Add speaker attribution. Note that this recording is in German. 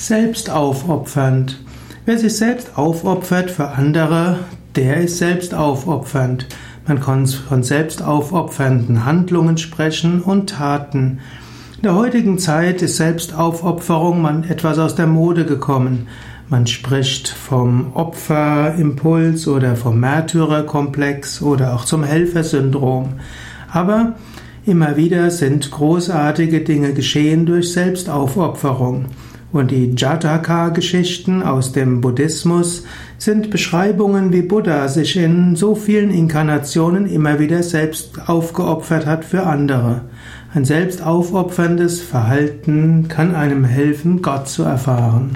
Speaker 1: Selbstaufopfernd. Wer sich selbst aufopfert für andere, der ist selbst aufopfernd. Man kann von selbstaufopfernden Handlungen sprechen und Taten. In der heutigen Zeit ist Selbstaufopferung etwas aus der Mode gekommen. Man spricht vom Opferimpuls oder vom Märtyrerkomplex oder auch zum Helfersyndrom. Aber immer wieder sind großartige Dinge geschehen durch Selbstaufopferung. Und die Jataka-Geschichten aus dem Buddhismus sind Beschreibungen, wie Buddha sich in so vielen Inkarnationen immer wieder selbst aufgeopfert hat für andere. Ein selbstaufopferndes Verhalten kann einem helfen, Gott zu erfahren.